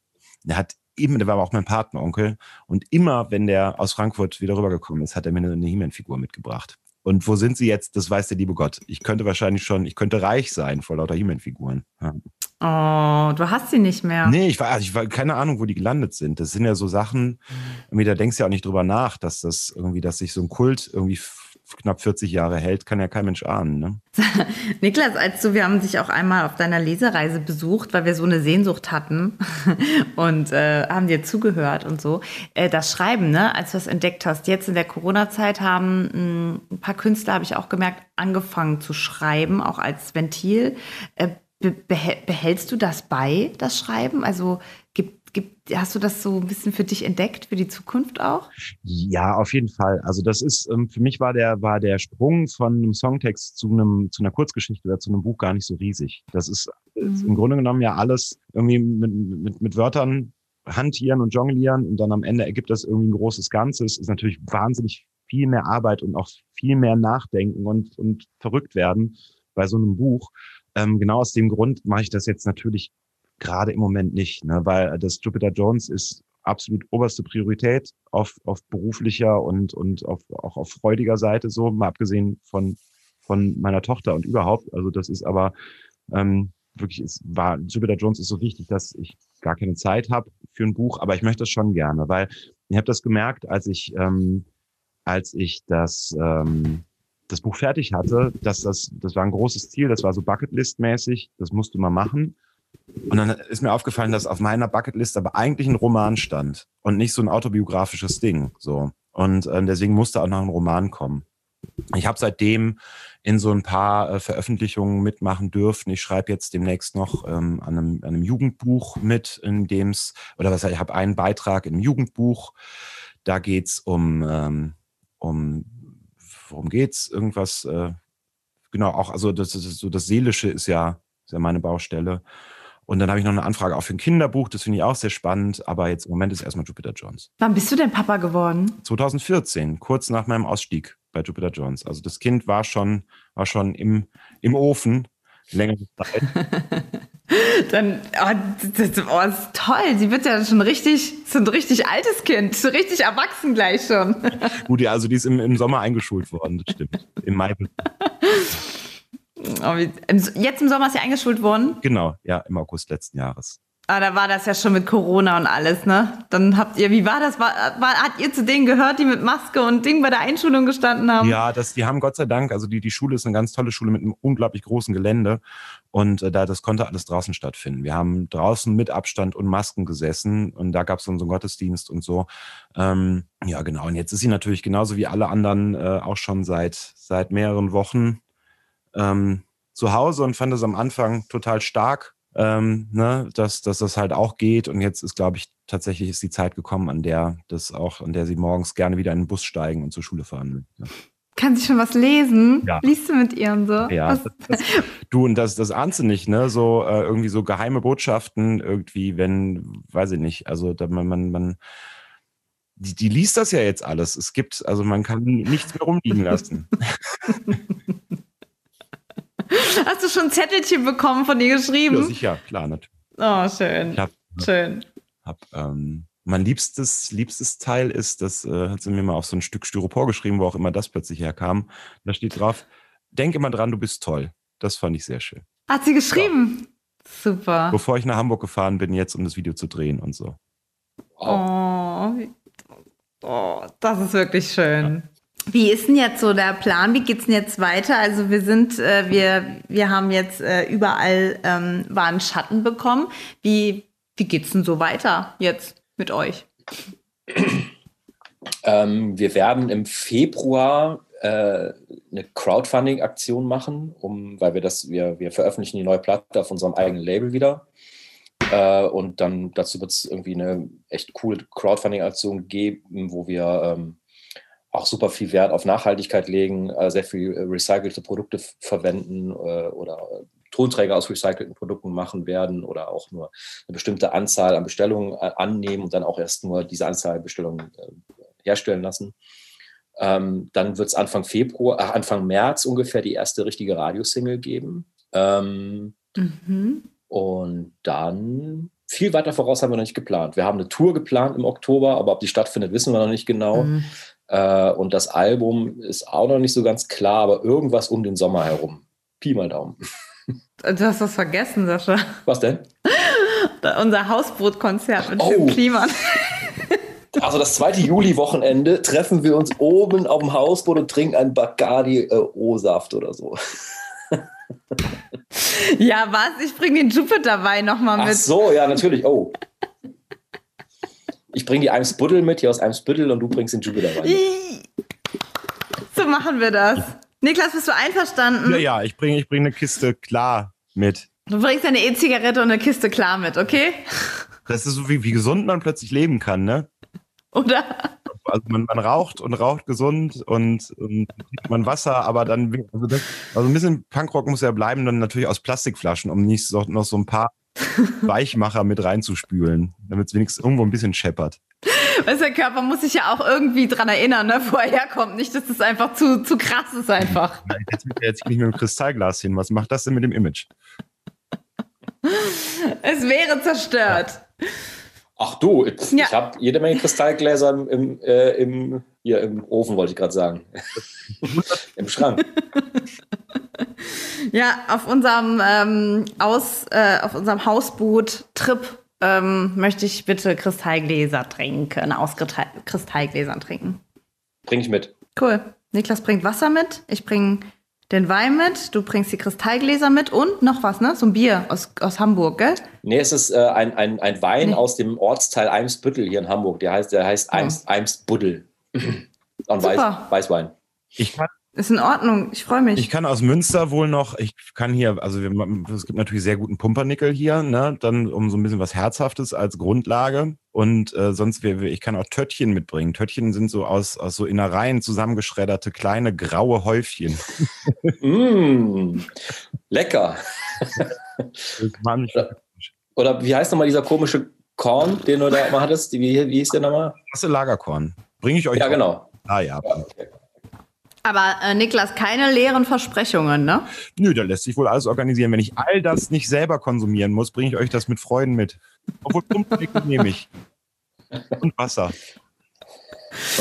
Der hat immer, der war auch mein Patenonkel und immer, wenn der aus Frankfurt wieder rübergekommen ist, hat er mir eine, eine He-Man-Figur mitgebracht. Und wo sind sie jetzt? Das weiß der liebe Gott. Ich könnte wahrscheinlich schon, ich könnte reich sein vor lauter He-Man-Figuren. Ja. Oh, du hast sie nicht mehr. Nee, ich war, also ich war keine Ahnung, wo die gelandet sind. Das sind ja so Sachen, irgendwie, da denkst du ja auch nicht drüber nach, dass das irgendwie, dass sich so ein Kult irgendwie knapp 40 Jahre hält, kann ja kein Mensch ahnen. Ne? Niklas, als du, wir haben dich auch einmal auf deiner Lesereise besucht, weil wir so eine Sehnsucht hatten und äh, haben dir zugehört und so. Äh, das Schreiben, ne, als du das entdeckt hast, jetzt in der Corona-Zeit haben mh, hm, ein paar Künstler, habe ich auch gemerkt, angefangen zu schreiben, auch als Ventil. Äh, behältst du das bei, das Schreiben? Also gibt, hast du das so ein bisschen für dich entdeckt, für die Zukunft auch? Ja, auf jeden Fall. Also das ist, ähm, für mich war der, war der Sprung von einem Songtext zu einem, zu einer Kurzgeschichte oder zu einem Buch gar nicht so riesig. Das ist, ist im mhm. Grunde genommen ja alles irgendwie mit, mit, mit Wörtern hantieren und jonglieren und dann am Ende ergibt das irgendwie ein großes Ganzes. Ist natürlich wahnsinnig viel mehr Arbeit und auch viel mehr Nachdenken und, und verrückt werden bei so einem Buch. Ähm, genau aus dem Grund mache ich das jetzt natürlich gerade im Moment nicht, ne? weil das Jupiter Jones ist absolut oberste Priorität auf, auf beruflicher und, und auf, auch auf freudiger Seite so, mal abgesehen von, von meiner Tochter und überhaupt. Also das ist aber ähm, wirklich, es war, Jupiter Jones ist so wichtig, dass ich gar keine Zeit habe für ein Buch, aber ich möchte das schon gerne, weil ich habe das gemerkt, als ich, ähm, als ich das ähm, das Buch fertig hatte, dass das, das war ein großes Ziel, das war so Bucketlist-mäßig, das musste man machen. Und dann ist mir aufgefallen, dass auf meiner Bucketlist aber eigentlich ein Roman stand und nicht so ein autobiografisches Ding. So. Und äh, deswegen musste auch noch ein Roman kommen. Ich habe seitdem in so ein paar äh, Veröffentlichungen mitmachen dürfen. Ich schreibe jetzt demnächst noch ähm, an, einem, an einem Jugendbuch mit, in dem es, oder was ich habe einen Beitrag einem Jugendbuch. Da geht's um, ähm, um worum geht's? Irgendwas, äh, genau, auch, also das, das so das Seelische ist ja, ist ja meine Baustelle. Und dann habe ich noch eine Anfrage auch für ein Kinderbuch, das finde ich auch sehr spannend, aber jetzt im Moment ist erstmal Jupiter Jones. Wann bist du denn Papa geworden? 2014, kurz nach meinem Ausstieg bei Jupiter Jones. Also das Kind war schon, war schon im, im Ofen längere Zeit. Dann, oh, das, oh, das ist toll. Sie wird ja schon richtig, so ein richtig altes Kind, so richtig erwachsen gleich schon. Gut, ja, also die ist im, im Sommer eingeschult worden, das stimmt. Im Mai. Oh, jetzt im Sommer ist sie eingeschult worden? Genau, ja, im August letzten Jahres. Ah, da war das ja schon mit Corona und alles, ne? Dann habt ihr, wie war das? War, war, hat ihr zu denen gehört, die mit Maske und Ding bei der Einschulung gestanden haben? Ja, das, die haben Gott sei Dank, also die, die Schule ist eine ganz tolle Schule mit einem unglaublich großen Gelände und äh, da das konnte alles draußen stattfinden. Wir haben draußen mit Abstand und Masken gesessen und da gab es unseren Gottesdienst und so. Ähm, ja, genau. Und jetzt ist sie natürlich genauso wie alle anderen äh, auch schon seit, seit mehreren Wochen ähm, zu Hause und fand es am Anfang total stark ähm, ne, dass, dass das halt auch geht. Und jetzt ist, glaube ich, tatsächlich ist die Zeit gekommen, an der das auch, an der sie morgens gerne wieder in den Bus steigen und zur Schule fahren. Ja. Kann sie schon was lesen? Ja. Liest du mit ihr und so? Ja. Das, das, du, und das, das ahnst du nicht, ne? So äh, irgendwie so geheime Botschaften, irgendwie, wenn, weiß ich nicht, also da, man, man, man die, die liest das ja jetzt alles. Es gibt, also man kann nichts mehr rumliegen lassen. Hast du schon ein Zettelchen bekommen von dir geschrieben? Ja, sicher, klar, natürlich. Oh, schön. Ich hab, schön. Hab, ähm, mein liebstes, liebstes Teil ist, das äh, hat sie mir mal auf so ein Stück Styropor geschrieben, wo auch immer das plötzlich herkam. Da steht drauf, denk immer dran, du bist toll. Das fand ich sehr schön. Hat sie geschrieben? Ja. Super. Bevor ich nach Hamburg gefahren bin, jetzt um das Video zu drehen und so. Oh, oh das ist wirklich schön. Ja. Wie ist denn jetzt so der Plan? Wie geht's denn jetzt weiter? Also wir sind, äh, wir, wir haben jetzt äh, überall ähm, waren Schatten bekommen. Wie, wie geht's denn so weiter jetzt mit euch? Ähm, wir werden im Februar äh, eine Crowdfunding-Aktion machen, um, weil wir das, wir, wir veröffentlichen die neue Platte auf unserem eigenen Label wieder. Äh, und dann dazu wird es irgendwie eine echt coole Crowdfunding-Aktion geben, wo wir ähm, auch super viel Wert auf Nachhaltigkeit legen, äh, sehr viel äh, recycelte Produkte verwenden äh, oder Tonträger aus recycelten Produkten machen werden oder auch nur eine bestimmte Anzahl an Bestellungen annehmen und dann auch erst nur diese Anzahl Bestellungen herstellen lassen. Ähm, dann wird es Anfang Februar, äh, Anfang März ungefähr die erste richtige Radiosingle geben. Ähm, mhm. Und dann viel weiter voraus haben wir noch nicht geplant. Wir haben eine Tour geplant im Oktober, aber ob die stattfindet, wissen wir noch nicht genau. Mhm. Äh, und das Album ist auch noch nicht so ganz klar, aber irgendwas um den Sommer herum. Pi mal Daumen. Du hast was vergessen, Sascha. Was denn? Unser Hausbootkonzert mit oh. Kliman. Also das zweite Juli-Wochenende treffen wir uns oben auf dem Hausboot und trinken einen Bacardi äh, oder so. Ja, was? Ich bringe den Jupiter-Wein nochmal mit. Ach so, ja, natürlich. Oh. Ich bringe die Eimsbuddel mit, hier aus Eimsbüttel, und du bringst den Jupiter-Wein mit. So machen wir das. Niklas, bist du einverstanden? Ja, ja, ich bringe ich bring eine Kiste klar mit. Du bringst eine E-Zigarette und eine Kiste klar mit, okay? Das ist so, wie, wie gesund man plötzlich leben kann, ne? Oder? Also man, man raucht und raucht gesund und, und trinkt man Wasser, aber dann, also, das, also ein bisschen Punkrock muss ja bleiben, dann natürlich aus Plastikflaschen, um nicht so, noch so ein paar Weichmacher mit reinzuspülen, damit es wenigstens irgendwo ein bisschen scheppert. Weißt, der Körper muss sich ja auch irgendwie dran erinnern, ne, wo er herkommt. Nicht, dass das einfach zu, zu krass ist einfach. Nein, jetzt will jetzt nicht mit dem Kristallglas hin. Was macht das denn mit dem Image? Es wäre zerstört. Ja. Ach du, ich, ja. ich habe jede Menge Kristallgläser im, im, äh, im, hier im Ofen, wollte ich gerade sagen. Im Schrank. Ja, auf unserem, ähm, Aus, äh, auf unserem Hausboot-Trip ähm, möchte ich bitte Kristallgläser trinken, aus Kristallgläsern trinken. Bring ich mit. Cool. Niklas bringt Wasser mit, ich bringe den Wein mit, du bringst die Kristallgläser mit und noch was, ne? So ein Bier aus, aus Hamburg, gell? Nee, es ist äh, ein, ein, ein Wein nee. aus dem Ortsteil Eimsbüttel hier in Hamburg. Der heißt, der heißt Eims, oh. Eimsbuddel. und Weiß, Weißwein. Ich kann, ist in Ordnung, ich freue mich. Ich kann aus Münster wohl noch, ich kann hier, also wir, es gibt natürlich sehr guten Pumpernickel hier, ne? Dann um so ein bisschen was Herzhaftes als Grundlage. Und äh, sonst, wir, ich kann auch Töttchen mitbringen. Töttchen sind so aus, aus so Innereien zusammengeschredderte kleine graue Häufchen. mm, lecker. Oder wie heißt nochmal dieser komische Korn, den du da immer hattest? Wie, wie hieß der nochmal? Das ist Lagerkorn. Bringe ich euch. Ja, auch. genau. Ah ja. ja okay. Aber äh, Niklas, keine leeren Versprechungen, ne? Nö, da lässt sich wohl alles organisieren. Wenn ich all das nicht selber konsumieren muss, bringe ich euch das mit Freuden mit. Obwohl Pumpernickel nehme ich. Und Wasser.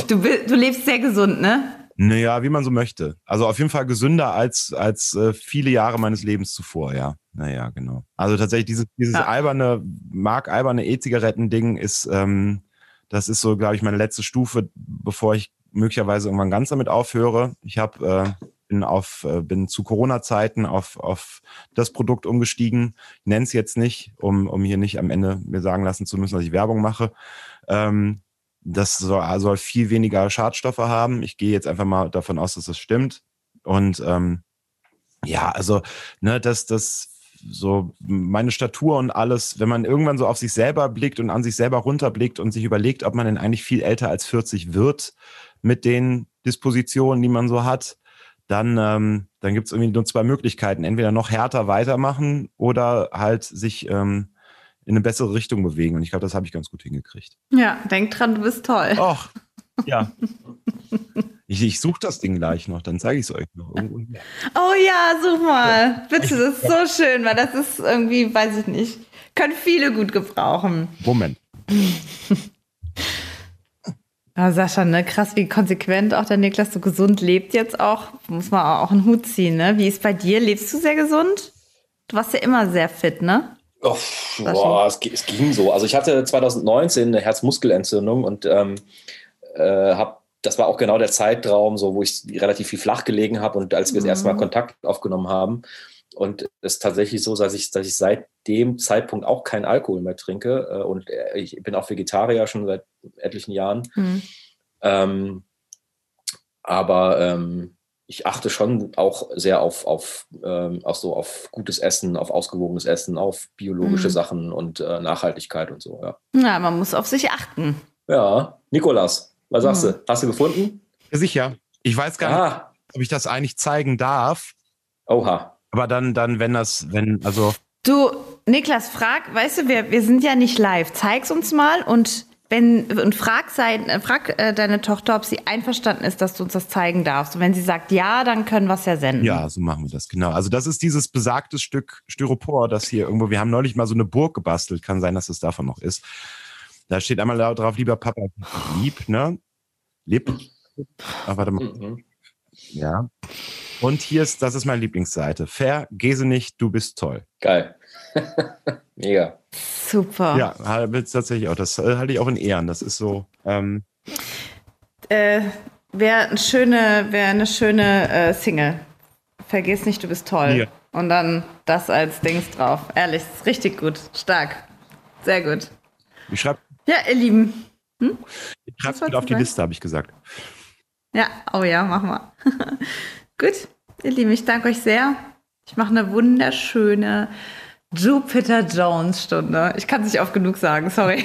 Du, du lebst sehr gesund, ne? Naja, wie man so möchte. Also auf jeden Fall gesünder als, als äh, viele Jahre meines Lebens zuvor, ja. Naja, genau. Also tatsächlich dieses, dieses ja. alberne, mark alberne E-Zigaretten-Ding ist, ähm, das ist so, glaube ich, meine letzte Stufe, bevor ich möglicherweise irgendwann ganz damit aufhöre. Ich habe äh, bin auf äh, bin zu Corona-Zeiten auf auf das Produkt umgestiegen. Ich nenne es jetzt nicht, um um hier nicht am Ende mir sagen lassen zu müssen, dass ich Werbung mache. Ähm, das soll, soll viel weniger Schadstoffe haben. Ich gehe jetzt einfach mal davon aus, dass das stimmt. Und ähm, ja, also ne, dass das so meine Statur und alles, wenn man irgendwann so auf sich selber blickt und an sich selber runterblickt und sich überlegt, ob man denn eigentlich viel älter als 40 wird, mit den Dispositionen, die man so hat, dann, ähm, dann gibt es irgendwie nur zwei Möglichkeiten. Entweder noch härter weitermachen oder halt sich ähm, in eine bessere Richtung bewegen. Und ich glaube, das habe ich ganz gut hingekriegt. Ja, denk dran, du bist toll. Och, ja. Ich, ich suche das Ding gleich noch, dann zeige ich es euch noch. Irgendwo. Oh ja, such mal. Bitte, das ist so schön, weil das ist irgendwie, weiß ich nicht, können viele gut gebrauchen. Moment. Ja, Sascha, ne, krass, wie konsequent auch der Niklas so gesund lebt jetzt auch. Muss man auch einen Hut ziehen, ne? Wie ist bei dir? Lebst du sehr gesund? Du warst ja immer sehr fit, ne? Oh, boah, es, es, ging so. Also ich hatte 2019 eine Herzmuskelentzündung und ähm, äh, habe das war auch genau der Zeitraum, so wo ich relativ viel flach gelegen habe und als wir mhm. das erste Mal Kontakt aufgenommen haben. Und es ist tatsächlich so, dass ich, dass ich seit dem Zeitpunkt auch keinen Alkohol mehr trinke. Äh, und äh, ich bin auch Vegetarier schon seit etlichen Jahren. Mhm. Ähm, aber ähm, ich achte schon auch sehr auf, auf, ähm, auch so auf gutes Essen, auf ausgewogenes Essen, auf biologische mhm. Sachen und äh, Nachhaltigkeit und so, ja. Ja, man muss auf sich achten. Ja, Nikolas, was sagst mhm. du? Hast du gefunden? Sicher. Ich weiß gar ah. nicht, ob ich das eigentlich zeigen darf. Oha. Aber dann, dann, wenn das, wenn, also. Du, Niklas, frag, weißt du, wir, wir sind ja nicht live. Zeig's uns mal und wenn und frag, sein, äh, frag äh, deine Tochter, ob sie einverstanden ist, dass du uns das zeigen darfst. Und wenn sie sagt ja, dann können wir es ja senden. Ja, so machen wir das, genau. Also das ist dieses besagte Stück Styropor, das hier irgendwo, wir haben neulich mal so eine Burg gebastelt, kann sein, dass es davon noch ist. Da steht einmal drauf, lieber Papa, lieb, ne? Lieb. Ach, warte mal. Mhm. Ja. Und hier ist, das ist meine Lieblingsseite. Vergese nicht, du bist toll. Geil. Mega. Super. Ja, tatsächlich auch. Das äh, halte ich auch in Ehren. Das ist so. Ähm äh, Wäre eine schöne, wär eine schöne äh, Single. Vergiss nicht, du bist toll. Hier. Und dann das als Dings drauf. Ehrlich, ist richtig gut. Stark. Sehr gut. Ich schreibe. Ja, ihr Lieben. Hm? Ich schreibe mit auf die Liste, habe ich gesagt. Ja, oh ja, mach mal. Gut, ihr Lieben, ich danke euch sehr. Ich mache eine wunderschöne Jupiter Jones Stunde. Ich kann es nicht oft genug sagen, sorry.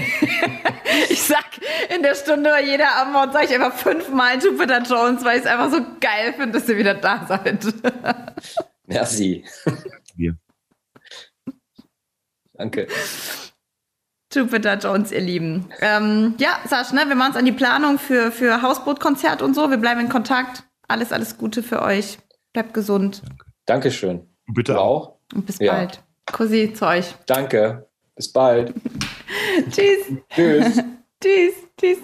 ich sag in der Stunde bei jeder Antwort sage ich einfach fünfmal Jupiter Jones, weil ich es einfach so geil finde, dass ihr wieder da seid. Merci. Wir. Danke. Jupiter Jones, ihr Lieben. Ähm, ja, Sasch, ne, wir machen uns an die Planung für, für Hausbootkonzert und so. Wir bleiben in Kontakt. Alles, alles Gute für euch. Bleibt gesund. Danke. Dankeschön. Bitte auch. Und bis ja. bald. Kussi zu euch. Danke. Bis bald. Tschüss. Tschüss. Tschüss. Tschüss.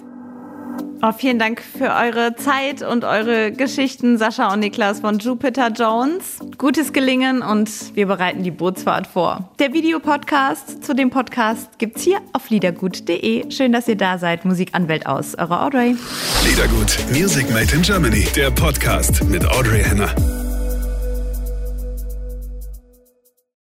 Oh, vielen Dank für eure Zeit und eure Geschichten, Sascha und Niklas von Jupiter Jones. Gutes Gelingen und wir bereiten die Bootsfahrt vor. Der Videopodcast zu dem Podcast gibt's hier auf liedergut.de. Schön, dass ihr da seid. Musikanwält aus, eure Audrey. Liedergut, Music Made in Germany, der Podcast mit Audrey Henner.